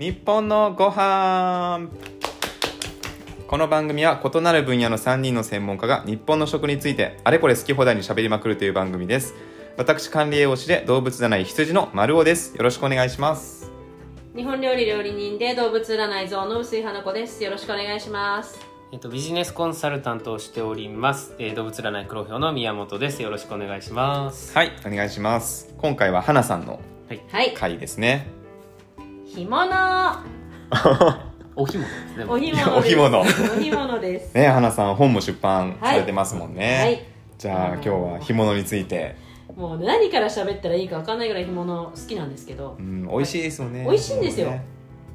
日本のご飯。この番組は異なる分野の3人の専門家が日本の食についてあれこれ好き放題に喋りまくるという番組です。私管理栄養士で動物じゃない羊の丸尾です。よろしくお願いします。日本料理料理人で動物占い像の薄井花子です。よろしくお願いします。えっと、ビジネスコンサルタントをしております、えー動物占い黒豹の宮本です。よろしくお願いします。はいお願いします。今回は花さんのはい。回ですね干物。お干物ですね。お干物です。お干物。お干物です。ね花さん本も出版されてますもんね、はい。じゃあ今日は干物について、もう何から喋ったらいいか分かんないぐらい干物好きなんですけど。うん、美味しいですよね。美味しいんですよ。ね。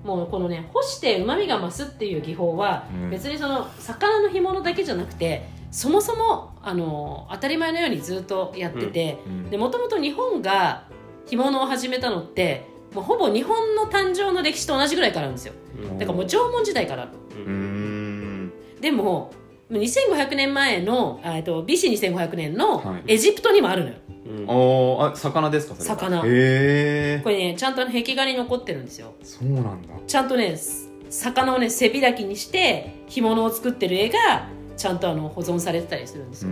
もうこのね干してうまみが増すっていう技法は、うん。別にその魚の干物だけじゃなくてそもそもあの当たり前のようにずっとやってて、もともと日本が干物を始めたのってもうほぼ日本の誕生の歴史と同じぐらいからなんですよ。うん。だからもう縄文時代から。うーん。でも2500年前のあえっと BC2500 年のはい。エジプトにもあるのよ、うん。おーあ魚ですかそれは。魚。へえこれねちゃんと壁画に残ってるんですよ。そうなんだ。ちゃんとねす魚をね背開きにして干物を作ってる絵がちゃんとあの保存されてたりするんですよ。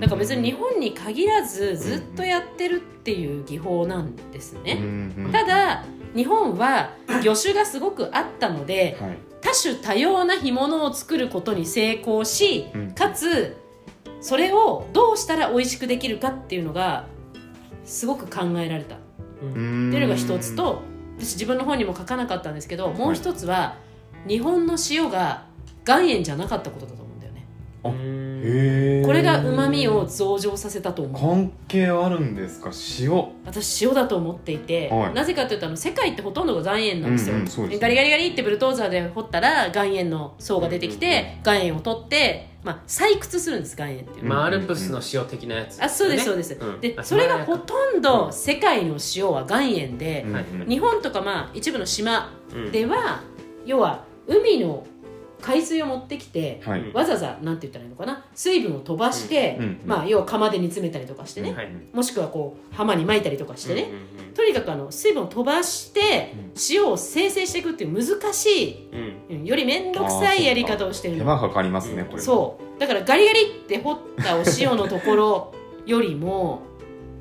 だから別に日本に限らずずっとやってるっていう技法なんですね、本ただ日本は魚種がすごくあったのではい。多種多様な干物を作ることに成功し、うん。かつそれをどうしたら美味しくできるかっていうのがすごく考えられた。っうーんていうのが一つと私自分の本にも書かなかったんですけどもう一つは、日本の塩が岩塩じゃなかったことだとあうん。へえこれがうまみを増上させたと思う。関係あるんですか？塩。私塩だと思っていて、はい。なぜかというとあの世界ってほとんどが岩塩なんですよ,、うんうんそうですね。ガリガリガリってブルトーザーで掘ったら岩塩の層が出てきて、岩塩を取って、まあ、採掘するんです岩塩って。いうまあアルプスの塩的なやつあそうですそうです、うん。あでそれがほとんどうん世界の塩は岩塩で、うん。はい日本とかまあ一部の島うん。では、要は海の海水を持ってきて、はい。わざわざなんて言ったらいいのかな？水分を飛ばして、うんうんまあ、要は釜で煮詰めたりとかしてね、はい。もしくはこう浜に巻いたりとかしてね、うんうんとにかくあの水分を飛ばして塩を生成していくっていう難しい、うん。うんより面倒くさいやり方をしてるの。手間かかりますねこれそう。だからガリガリって掘ったお塩のところよりも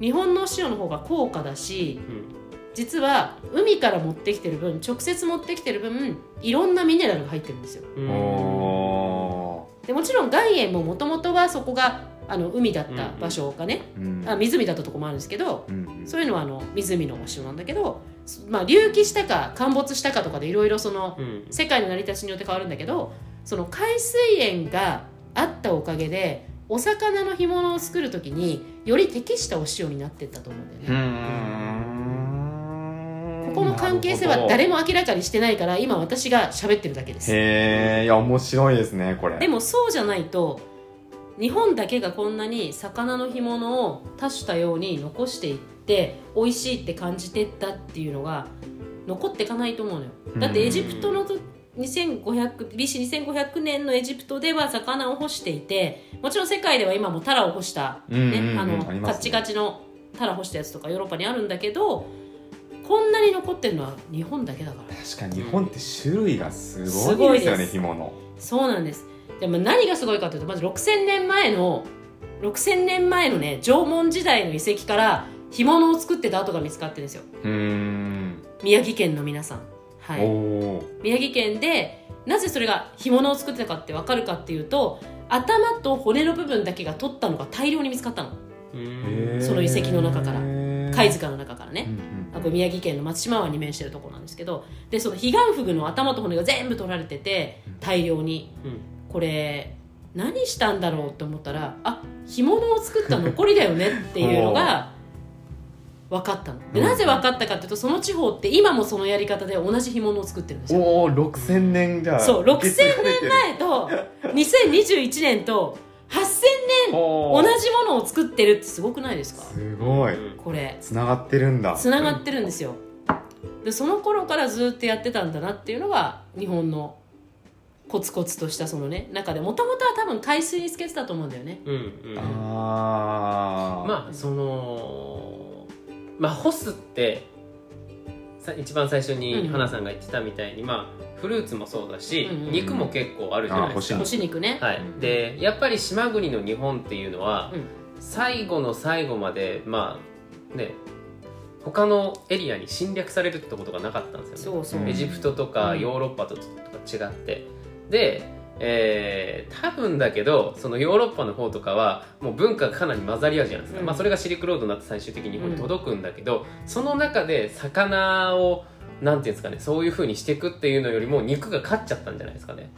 日本のお塩の方が高価だしうん実は海から持ってきてる分直接持ってきてる分いろんなミネラルが入ってるんですよ。でもちろん岩塩ももともとはそこがあの海だった場所がね、ーうん。あ湖だったとこもあるんですけどうんうん。そういうのはあの湖のお塩なんだけど、まあ、隆起したか陥没したかとかでいろいろそのうん世界の成り立ちによって変わるんだけどその海水塩があったおかげでお魚の干物を作る時により適したお塩になってったと思うんだようね。ここの関係性は誰も明らかにしてないから今私が喋ってるだけです。へえいや面白いですねこれ。でもそうじゃないと日本だけがこんなに魚の干物を多種多様に残していって美味しいって感じてったっていうのが残っていかないと思うのよ。だってエジプトのと 2500- BC2500 年のエジプトでは魚を干していてもちろん世界では今もタラを干した、ねあのカッチカチのタラ干したやつとかヨーロッパにあるんだけどこんなに残ってるのは日本だけだから。確かに日本って種類がすすごいですよね干物そうなんです。でも何がすごいかというとまず6000年前の6000年前のね縄文時代の遺跡から干物を作ってた跡が見つかってるんですよ。宮城県の皆さん。はおい。お宮城県でなぜそれが干物を作ってたかって分かるかっていうと頭と骨の部分だけが取ったのが大量に見つかったの。うんその遺跡の中から。貝塚の中からね、うんうんあこれ宮城県の松島湾に面してるところなんですけどでその彼岸フグの頭と骨が全部取られてて大量に。うん。これ何したんだろうって思ったらあ干物を作った残りだよねっていうのが 分かったの。でうん。なぜ分かったかっていうとその地方って今もそのやり方で同じ干物を作ってるんですよ。おお6000年じゃそう受け継がれてる前と 2021年と8000年同じものを作ってるってすごくないですか？すごい。これ。つながってるんだ。つながってるんですよ。でその頃からずっとやってたんだなっていうのが日本のコツコツとしたそのね中で。もともとは多分海水につけてたと思うんだよね。うんうん。ああまあそのまあ干すってさ一番最初うんに花さんが言ってたみたいに、まあフルーツもそうだし、うんうん肉も結構あるじゃないですか、あ干し肉ね、はい、でやっぱり島国の日本っていうのは、うん。最後の最後までまあね他のエリアに侵略されるってことがなかったんですよね。そうそう、うんエジプトとかうん。ヨーロッパととか違って。で、えー多分だけどそのヨーロッパの方とかはもう文化がかなり混ざり合うじゃないですか、うん。まあ、それがシルクロードになって最終的に日本に届くんだけど、その中で魚をなんていうんですかねそういうふうにしていくっていうのよりも肉が勝っちゃったんじゃないですかね。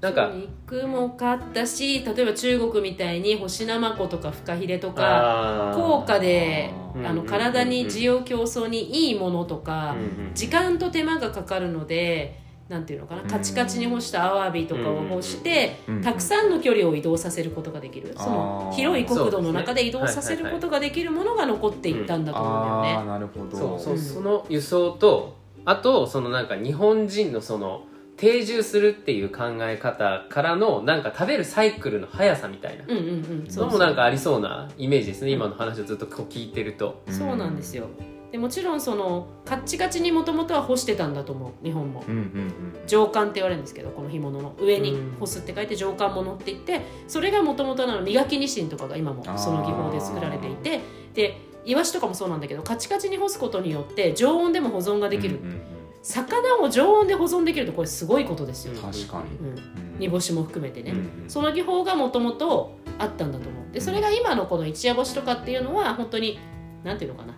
なんか肉も買ったし例えば中国みたいに干しナマコとかフカヒレとか高価であのうんうんうん。うん体に需要競争にいいものとか、うんうん。時間と手間がかかるのでなんていうのかな？カチカチに干したアワビとかを干して、うんたくさんの距離を移動させることができる、その広い国土の中で移動させることができるものが残っていったんだと思うんだよね。なるほど。そう。その輸送とあとそのなんか日本人のその定住するっていう考え方からのなんか食べるサイクルの速さみたいな。うんうんうん、のそう。もなんかありそうなイメージですね、今の話をずっとこう聞いてると。そうなんですよでもちろんそのカッチカチにもともとは干してたんだと思う。日本も。うんうん上巻って言われるんですけどこの干物の。上にうん。干すって書いて上巻物って言ってそれがもともとの磨きニシンとかが今もその技法で作られていてでイワシとかもそうなんだけどカチカチに干すことによって常温でも保存ができる、うんうんうん。魚を常温で保存できるとこれすごいことですよ、うん確かに。うん、うん。煮干しも含めてね、うんうん。その技法がもともとあったんだと思う。でそれが今のこの一夜干しとかっていうのは本当になんていうのかな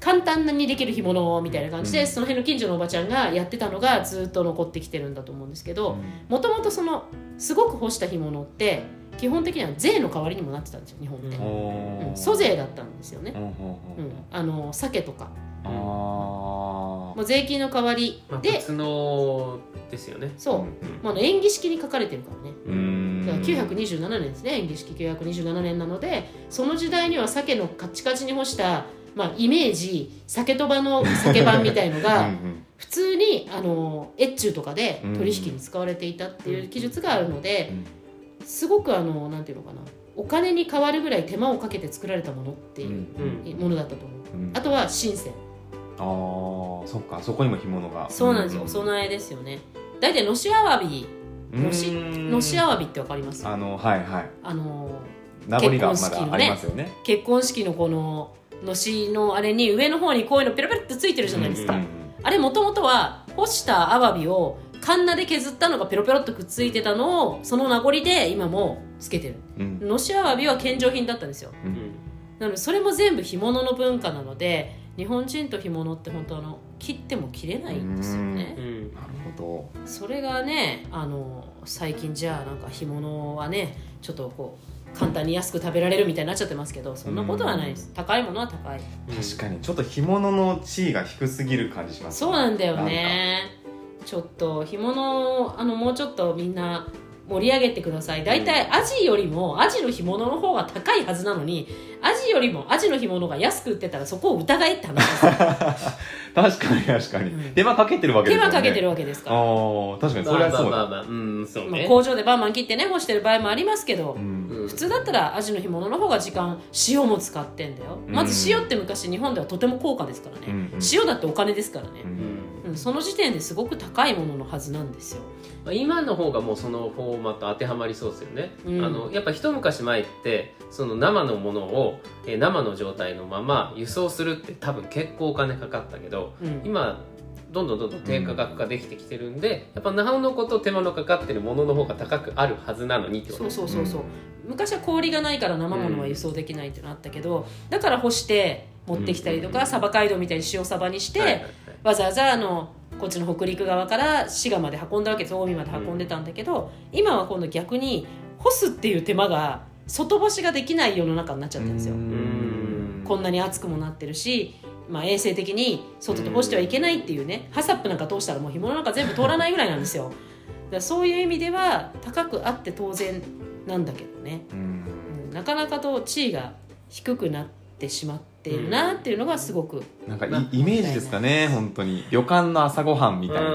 簡単にできる干物みたいな感じで、うん。その辺の近所のおばちゃんがやってたのがずっと残ってきてるんだと思うんですけどもともとそのすごく干した干物って基本的には税の代わりにもなってたんですよ日本って、うん。租税だったんですよね。う、んあの鮭とか。もう税金の代わりまあ、で、普能ですよね。そう、まあ、演技式に書かれてるからね。うん。うんだから927年ですね演技式927年なのでその時代には鮭のカチカチに干した、まあ、イメージ鮭とばの鮭版みたいのうんがうん。普通にあの越中とかで取引に使われていたっていう記述があるので、すごくあのなんていうのかな。お金に変わるぐらい手間をかけて作られたものっていううん。ものだったと思う。うん。あとは深センあーそっか。そこにも干物が。そうなんですよ、お供えですよね。大体のしアワビのしうん。のしアワビってわかります？あのはいはい。あの名残がま結婚式のね。だありますよね。結婚式のこののしのあれに上の方にこういうのペロペロってついてるじゃないですか、うんあれもともとは干したアワビをカンナで削ったのがペロペロっとくっついてたのをその名残で今もつけてる。うん。のしアワビは献上品だったんですよ。うん。なのでそれも全部干物の文化なので日本人と干物って本当あの切っても切れないんですよね。うん。なるほそれがねあの最近じゃあなんか干物はねちょっとこう簡単に安く食べられるみたいになっちゃってますけどそんなことはないです。高いものは高い。ど確かに。ちょっと干物の地位が低すぎる感じしますそうなんだよね。ちょっと干物あのもうちょっとみんな盛り上げてください。大体アジよりもアジの干物の方が高いはずなのにアジよりもアジの干物が安く売ってたらそこを疑えって話です。よ 確かに確かに、うん。手間かけてるわけですよね。手間かけてるわけですから、ああ確かにそれはそうだ、まあまあまあまあうんそうまあ、ね、工場でバンバン切ってね干してる場合もありますけど、うん。うん普通だったらアジの干物の方が時間塩も使ってんだよ。まず塩って昔日本ではとても高価ですからね、うんうん。塩だってお金ですからね。う、うんうんその時点ですごく高いもののはずなんですよ。まあ今の方がもうそのフォーマット当てはまりそうですよね、うん。あのやっぱ一昔前ってその生のものを、えー生の状態のまま輸送するって多分結構お金かかったけどうん。今どんどんどんどん低価格化できてきてるんで、やっぱなおのこと手間のかかってるものの方が高くあるはずなのにってこと。そうそうそうそう、昔は氷がないから生ものは輸送できないっていうのあったけど、だから干して持ってきたりとか、うんサバ街道みたいに塩サバにして、はいはいはい。わざわざあのこっちの北陸側から滋賀まで運んだわけです。近江まで運んでたんだけど、今は今度逆に干すっていう手間が外干しができない世の中になっちゃってるんですよ、うん。こんなに暑くもなってるし、まあ、衛生的に外で干してはいけないっていうね、ハサップなんか通したらもう干物なんか全部通らないぐらいなんですよ。だからそういう意味では高くあって当然なんだけどね、うん。うんなかなかと地位が低くなってしまっているなっていうのがすごく、なんかいまあイメージですかね本当に。旅館の朝ごはんみたいな。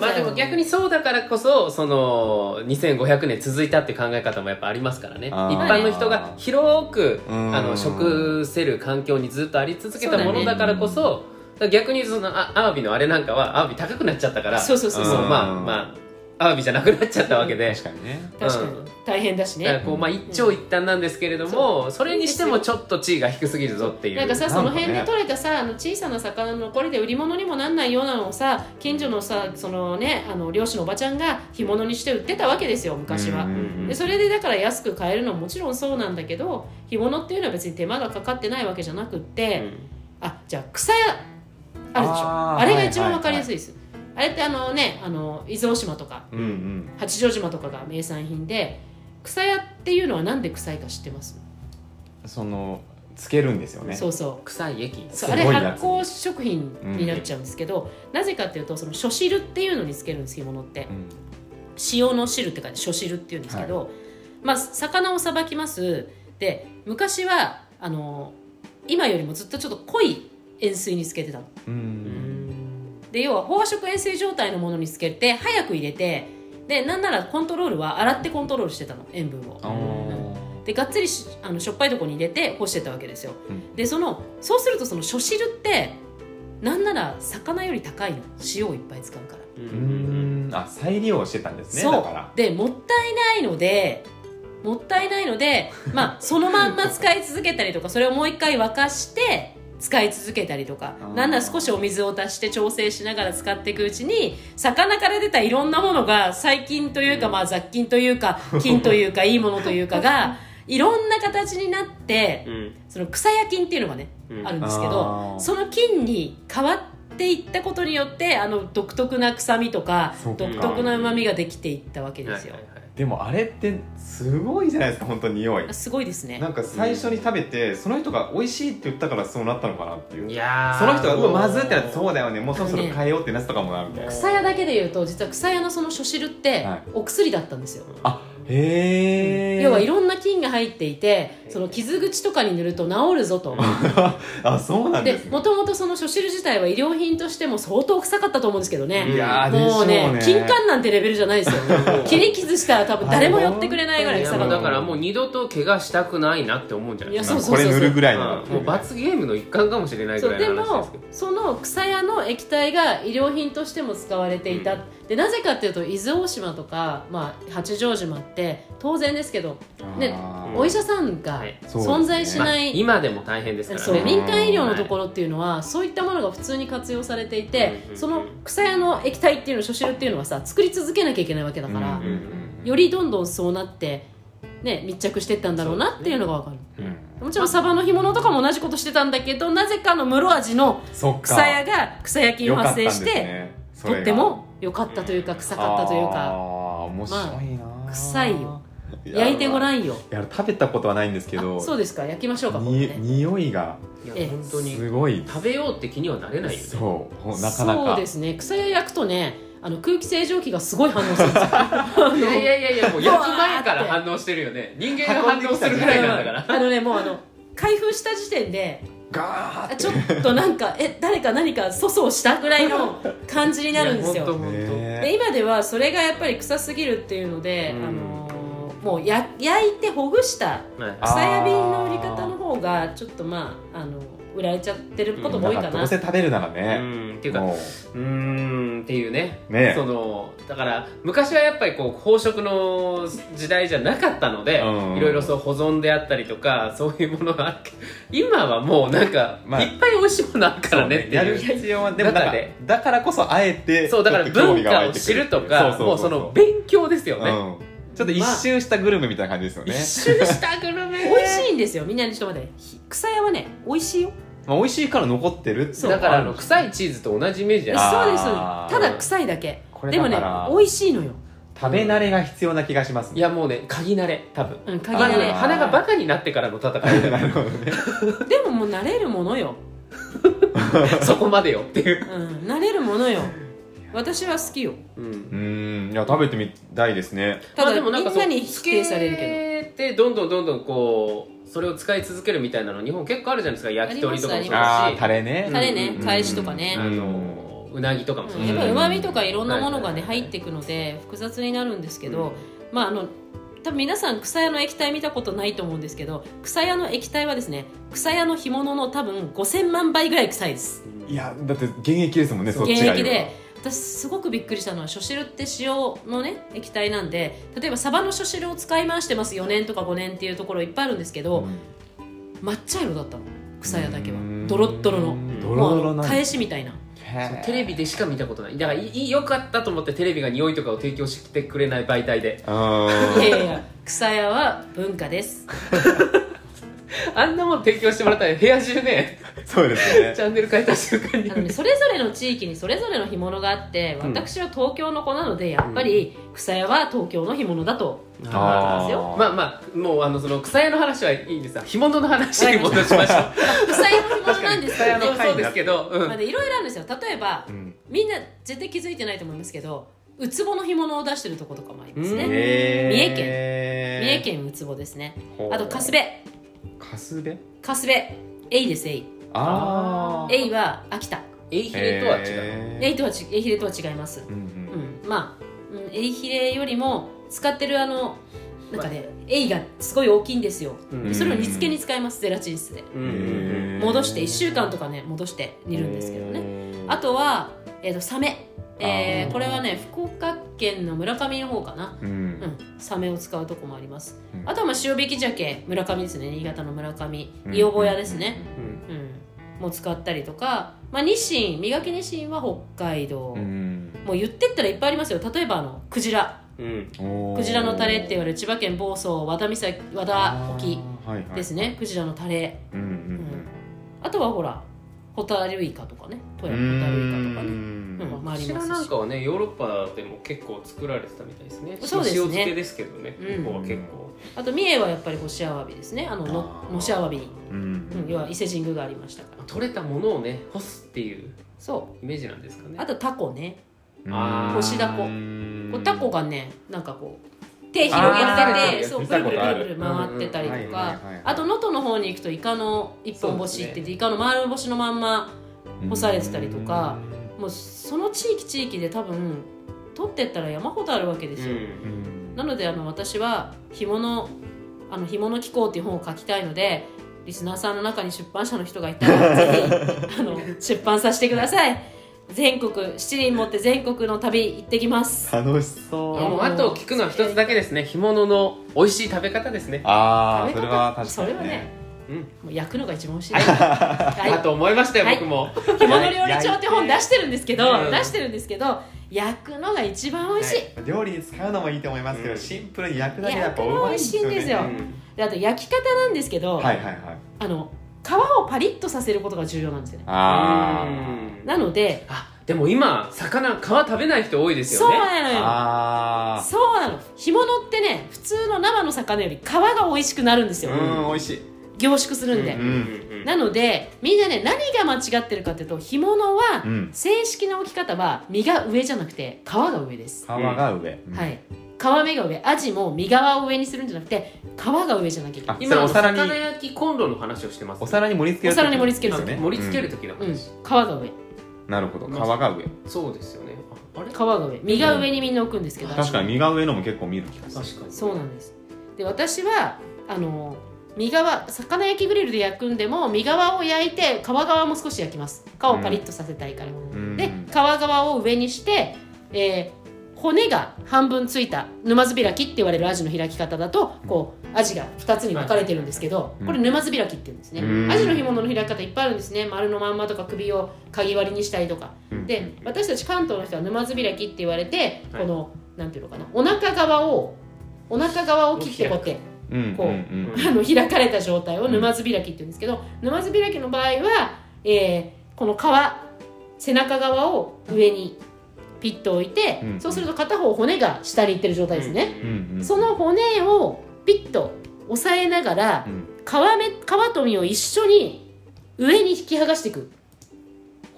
まあでも逆にそうだからこそその2500年続いたって考え方もやっぱありますからね。一般の人が広くうん。あの食せる環境にずっとあり続けたものだからこそら逆にそのあアワビのあれなんかはアワビ高くなっちゃったからそうそうそうそう。うんまあまあアワビじゃなくなっちゃったわけで、確かにね。確かに。大変だしね。だからこう、まあ、一長一短なんですけれども、それにしてもちょっと地位が低すぎるぞっていう。なんかさその辺で取れたさあの小さな魚の残りで売り物にもなんないようなのをさ近所のさそのねあの漁師のおばちゃんが干物にして売ってたわけですよ昔は。うん。うんうんでそれでだから安く買えるのはもちろんそうなんだけど干物っていうのは別に手間がかかってないわけじゃなくって、あじゃあ草屋あるでしょ。あれが一番わかりやすいです、あれってあのねあの伊豆大島とかうんうん。八丈島とかが名産品で草屋っていうのはなんで臭いか知ってます、そのつけるんですよね。そうそう。臭い液そうあれ発酵食品になっちゃうんですけど、なぜかっていうとその初汁っていうのにつけるんです干物って。うん。塩の汁って書いて初汁っていうんですけど、まあ魚をさばきます。で昔はあの今よりもずっとちょっと濃い塩水につけてたの。ううんんで要は飽食塩水状態のものにつけて早く入れてでなんならコントロールは洗ってコントロールしてたの塩分を。でがっつりしあのしょっぱいとこに入れて干してたわけですよ、うん。でそのそうするとその初汁ってなんなら魚より高いの。塩をいっぱい使うから、ううんん。あ再利用してたんですねそう。だから。でもったいないのでもったいないのでまあそのまんま使い続けたりとかそれをもう一回沸かして使い続けたりとかなんなら少しお水を足して調整しながら使っていくうちに魚から出たいろんなものが細菌というか、まあ、雑菌というか 菌というかいいものというかが いろんな形になってうん。その草屋菌っていうのがね、うん。あるんですけあどー。その菌に変わっていったことによってあの独特な臭みとか独特なうまみができていったわけですよ、はいはいはいでもあれってすごいじゃないですか本当に匂い。あすごいですね。なんか最初に食べてその人が美味しいって言ったからそうなったのかなっていう。いやー。その人がうもわまずってなってそうだよねもうそろそろ変えようってなってたかもなみたいな。草屋だけで言うと実は草屋のその初汁ってはい。お薬だったんですよ、あへえ要はいろんな菌が入っていてその傷口とかに塗ると治るぞと。あそうなんでですね。もともとその初汁自体は医療品としても相当臭かったと思うんですけどね、いやーでしょもううねね金柑なんてレベルじゃないですよ。切り傷したら多分誰も寄ってくれないぐらい臭かった。だからもう二度と怪我したくないなって思うんじゃないですか。いやそうこれ塗るぐらいのうん。もう罰ゲームの一環かもしれないぐらいの話ですけど。その草屋の液体が医療品としても使われていた、でなぜかっていうと伊豆大島とか、まあ、八丈島って当然ですけど、ねお医者さんがはい。存在しまあない、今でも大変ですからね。民間医療のとろころっていうのは、そういったものが普通に活用されていて、うんその草屋の液体っていうの初汁っていうのはさ作り続けなきゃいけないわけだから、うんうんよりどんどんそうなって、ね、密着していったんだろうなっていうのが分かる。うん。もちろんサバの干物とかも同じことしてたんだけどなぜかの室味の草屋が草焼きを発生して、ね。とっても良かったというか臭かったというあーか面白いな、臭いよ焼いてごらんよ。や食べたことはないんですけどあそうですか。焼きましょうかにね。匂いが本当に。すごい。食べようって気にはなれないよね。そう。ほなかなか。そうですね。草屋焼くとねあの空気清浄機がすごい反応するんですよ。いやいやいやもう焼く前から反応してるよね。人間が反応するぐらいなんだから。あのねもうあの開封した時点でガーちょっとなんかえ誰か何か粗相したぐらいの感じになるんですよ。いや本当本当ねで今ではそれがやっぱり臭すぎるっていうので、うん。あのもうや焼いてほぐしたはい草屋瓶の売り方の方がちょっとまああの売られちゃってることも多いかな、どうせ食べるならうね、んっていうかもう。ーんっていうね。ね。そのだから昔はやっぱりこう飽食の時代じゃなかったので、うん。いろいろそう保存であったりとかそういうものがあるけど今はもうなんか、まあいっぱい美味しいものあるうからねってやる必要はでもなんか中で。だからこそあえてそうだから文化を知るとかそう。もうその勉強ですよね、うん、ちょっと一周したグルメみたいな感じですよね、一周したグルメ。美味しいんですよ。みんなにちょっと待って。ひ草屋はね美味しいよ。まあ、美味しいから残ってるだからあのい臭いチーズと同じイメージじゃえないそうです。ただ臭いだけ。これでもね美味しいのよ。食べ慣れが必要な気がしますいやもうね鍵慣れ多分。うん鍵慣れ。鼻がバカになってからの戦いだなるほどねでももう慣れるものよ。そこまでよっていう、うん慣れるものよ私は好きよ。うん。うん。いや食べてみたいですね。ただ、まあでもなんかみんなに否定されるけけどでどんどんどんどんこうそれを使い続けるみたいなの日本結構あるじゃないですか。焼き鳥とかもそうああだしタレね。どタレねうん返しとかね。あのうなぎとかもそうやっぱりうまみとかいろんなものがね入っていくので複雑になるんですけど、まああの多分皆さん草屋の液体見たことないと思うんですけど草屋の液体はですね草屋の干物の多分5000万倍ぐらい臭いです。うんいやだって現役ですもんねそっ現ちが。役で私すごくびっくりしたのは初汁って塩のね液体なんで例えばサバの初汁を使い回してます4年とか5年っていうところいっぱいあるんですけど、抹茶色だったの。草屋だけは。うん。ドロッドロの。ドロドロの返しみたいな。テレビでしか見たことない。だからいいよかったと思ってテレビが匂いとかを提供してくれない媒体で。あ いやいや草屋は文化です。あんなもん提供してもらったら部屋中ね そうですね。チャンネル変えた瞬間にね、それぞれの地域にそれぞれの干物があってうん。私は東京の子なのでやっぱり草屋は東京の干物だと思ってますよまあまあもうあのその草屋の話はいいんです干物の話に戻しましょう。くさやの干物なんですけど ね。そうそうですけど、うん。まあねいろいろあるんですよ。例えばうん。みんな絶対気づいてないと思いますけどウツボの干物を出してるとことかもありますね、三重県。三重県ウツボですね。あとカスベ。カスベ？カスベ。エイですエイあエイは秋田。エイヒレとは違う、へエイとはちエイヒレとは違います。うんうん。うん。まあ、うん、エイヒレよりも使ってるあのなんかねエイがすごい大きいんですよ。それを煮付けに使いますゼラチン質で。戻して1週間とかね戻して煮るんですけどね。あとは、えー、とサメ、えーこれはね福岡県の村上の方かな。うん。うん、サメを使うとこもあります、うん。あとはまあ塩引き鮭。村上ですね。新潟の村上。うん。伊予小屋ですね、うん。うん。もう使ったりとか、まあ、ニシン磨きニシンは北海道、うん。もう言ってったらいっぱいありますよ。例えばあのクジラ。クジラのタレって言われる千葉県房総和田岬和田沖あー。はいはいですね。クジラのタレ。うん。うん。あとはほらホタルイカとかね富うん。山ホタルイカとかね。うんうんまああこちらりますし。なんかはねヨーロッパでも結構作られてたみたいですね。そうですね。塩漬けですけどねうん。ここは結構。あと三重はやっぱり干しアワビですね。あののあー。のしアワビ。に、うん。うん、要は伊勢神宮がありましたから。取れたものをね干すっていうそイメージなんですかね。うあとタコね。干しダコうんこうタコがねなんかこう手広げててそう見くる。くるくる回ってたりとかあと能登の方に行くとイカの一本干しって言って、イカの丸干しのまんま干されてたりとかもうその地域地域で多分取ってったら山ほどあるわけですよ、なのであの私は干物あの干物機構っていう本を書きたいのでリスナーさんの中に出版社の人がいたらぜひあの出版させてください全国七輪持って全国の旅行ってきます。楽しそう。もうあと聞くのは一つだけですね。干物の美味しい食べ方ですね。ああそれは確かにそれはねうん。もう焼くのが一番美味しい。です、はい。だと思いましたよはい。僕も。干物料理帳って本出してるんですけど、うん出してるんですけど焼くのが一番美味しい、料理に使うのもいいと思いますけど、うん。シンプルに焼くだけでやっぱうまいんですよね。焼くの美味しいんですよ。であと焼き方なんですけど、はいはいはい。あの皮をパリッとさせることが重要なんですよね。あうん。なのであでも今魚皮食べない人多いですそうよねなのよ。あそうなの。干物ってね普通の生の魚より皮が美味しくなるんですよ、ーうん美味しい。凝縮するんで、うんうんうん。なのでみんなね何が間違ってるかっていうと干物は、うん。正式な置き方は身が上じゃなくて皮が上です、皮が上、うん。はい皮目が上アジも身側を上にするんじゃなくて皮が上じゃなきゃいけない。あ今お皿に魚焼きコンロの話をしてます。お皿に盛り付けるお皿に盛り付けるあんですよね盛り付ける時のうん、話皮が上。なるほど。皮が上。そうですよね。ああれ？皮が上。身が上にみんな置くんですけど、確かに身が上のも結構見る気がする。確かに。そうなんです。で私はあの身側魚焼きグリルで焼くんでも身側を焼いて皮側も少し焼きます。皮をパリッとさせたいから、うん。で皮側を上にして、えー骨が半分ついた沼津開きって言われるアジの開き方だとこうアジが2つに分かれてるんですけど、うんこれ沼津開きって言うんですね、うん。アジの干物の開き方いっぱいあるんですね。丸のまんまとか首をかぎ割りにしたりとか、うん。で私たち関東の人は沼津開きって言われて、はい。このなんていうのかなお腹側をお腹側を切ってこうやってうんこうあの開かれた状態を沼津開きって言うんですけど沼津開きの場合は、えーこの皮背中側を上にピッと置いて、うんそうすると片方骨が下にいってる状態ですね、うんうんその骨をピッと押さえながらうん。皮目皮と身を一緒に上に引き剥がしていく、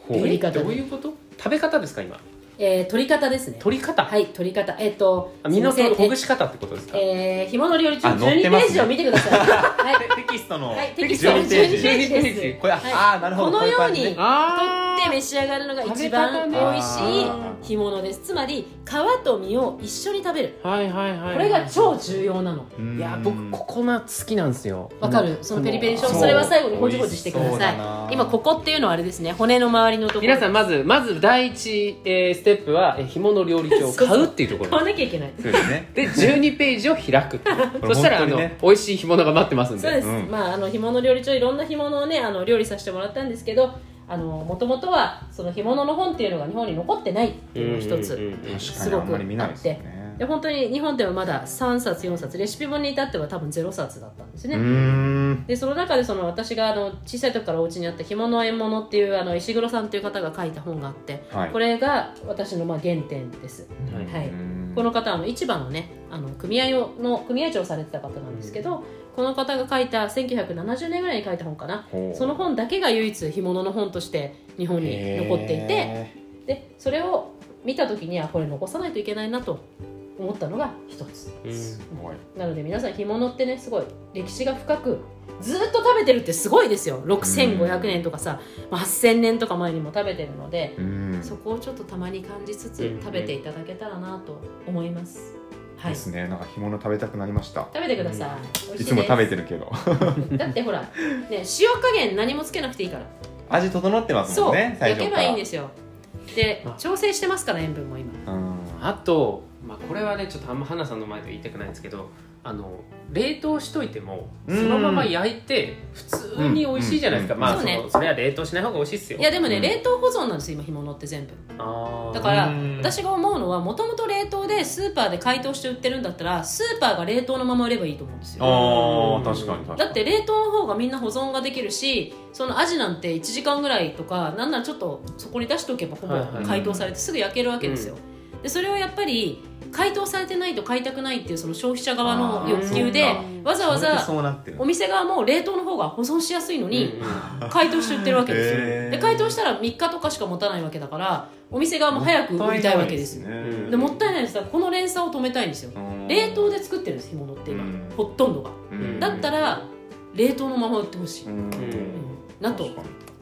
どういうこと？食べ方ですか今？えー取り方ですね。取り方？はい取り方。えっ、とあ身のほぐし方ってことですか？えー、干物料理中あ載っ12てますね。ページを見てください、はい。テキストの。はい、テキスト。の1212ページページ。ですこれ、はい。ああなるほど。このようにこい感じね。あって召し上がるのが一番美味しい干物です。つまり皮と身を一緒に食べる。はいはいはいこれが超重要なの。いや僕ココナッツ好きなんですよ。わかる。そのペリペリでしょそれは最後にほじほじしてください。今ここっていうのはあれですね。骨の周りのところ皆さんまずまず第一、えーステップはえー干物料理長。を買うっていうところ。買わなきゃいけない。そうですね。で12ページを開くそしたらあの、美味しい干物が待ってますんで。そうです、うん。まああの干物料理長いろんな干物をねあの料理させてもらったんですけどもともとはその干物の本っていうのが日本に残ってないっていうのが一つ、すごくにあんまり見ないで本当に日本ではまだ3冊4冊レシピ本に至っては多分0冊だったんですね、でその中でその私があの小さい時からお家にあった干物縁物っていうあの石黒さんっていう方が書いた本があって、はい。これが私のまあ原点です、はい。はい、うん。この方はあの市場のねあの組合をの組合長をされてた方なんですけど、この方が書いた1970年ぐらいに書いた本かな。その本だけが唯一干物の本として日本に残っていてへでそれを見た時にはこれ残さないといけないなと思ったのが一つ。うん。なので皆さん干物ってねすごい歴史が深くずっと食べてるってすごいですよ。6500年とかさ、まあ、8000年とか前にも食べてるので、うん。そこをちょっとたまに感じつつうん食べていただけたらなと思います、はいですね。なんか干物食べたくなりました。食べてください、美味しいつも食べてるけど。だってほら、ね、塩加減何もつけなくていいから。味整ってますもそう、んね最焼け初から。ばいいんですよ。であ。調整してますから塩分も今。うん。あと、まあ、これはねちょっとあんま花さんの前で言いたくないんですけどあの冷凍しといてもそうん。のまま焼いて普通に美味しいじゃないですか、うん。まあそ,、ね。のそれは冷凍しない方が美味しいですよ。いやでもね、うん。冷凍保存なんですよ今干物って全部。だからうん。私が思うのはもともと冷凍でスーパーで解凍して売ってるんだったらスーパーが冷凍のまま売ればいいと思うんですよ。ああ確かに確かに。だって冷凍の方がみんな保存ができるしそのアジなんて1時間ぐらいとかなんならちょっとそこに出しておけばほぼ解凍されてすぐ焼けるわけですよ、でそれをやっぱり解凍されてないと買いたくないっていうその消費者側の欲求でわざわざお店側も冷凍の方が保存しやすいのに解凍して売ってるわけですよ、へー。で解凍したら3日とかしか持たないわけだからお店側も早く売りたいわけですよ。うんでもったいないです。だからこの連鎖を止めたいんですよ。冷凍で作ってるんです干物って今、うん。ほとんどが。うん。だったら冷凍のまま売ってほしい、うん。うん。なと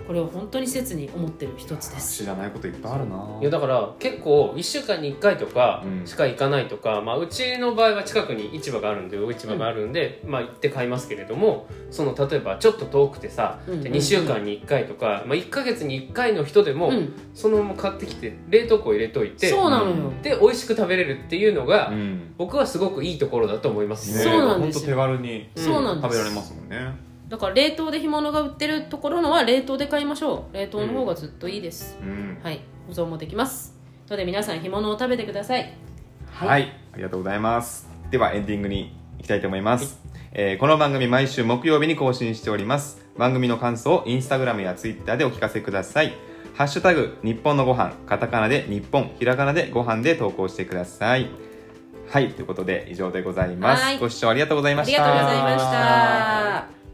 これを本当に切に思ってる一つです。知らないこといっぱいあるな。いやだから結構1週間に1回とかうん。しか行かないとか、まあ、うちの場合は近くに市場があるんで魚市場があるんで、まあ、行って買いますけれどもその例えばちょっと遠くてさ、うんじゃあ2週間に1回とか、まあ、1か月に1回の人でも、うん。そのまま買ってきて冷凍庫入れといてそうなのよ、で美味しく食べれるっていうのが、うん。僕はすごくいいところだと思います。ねそうなんですよ。手軽に食べられますもんねだから冷凍で干物が売ってるところのは冷凍で買いましょう。冷凍の方がずっといいです、うん。はい。保存もできます。ので皆さん干物を食べてください。はい、ありがとうございます。ではエンディングに行きたいと思います、えーこの番組毎週木曜日に更新しております。番組の感想をインスタグラムやツイッターでお聞かせください。ハッシュタグ日本のご飯。カタカナで日本。ひらがなでご飯で投稿してください。はい。ということで以上でございます。はい。ご視聴ありがとうございました。ありがとうございました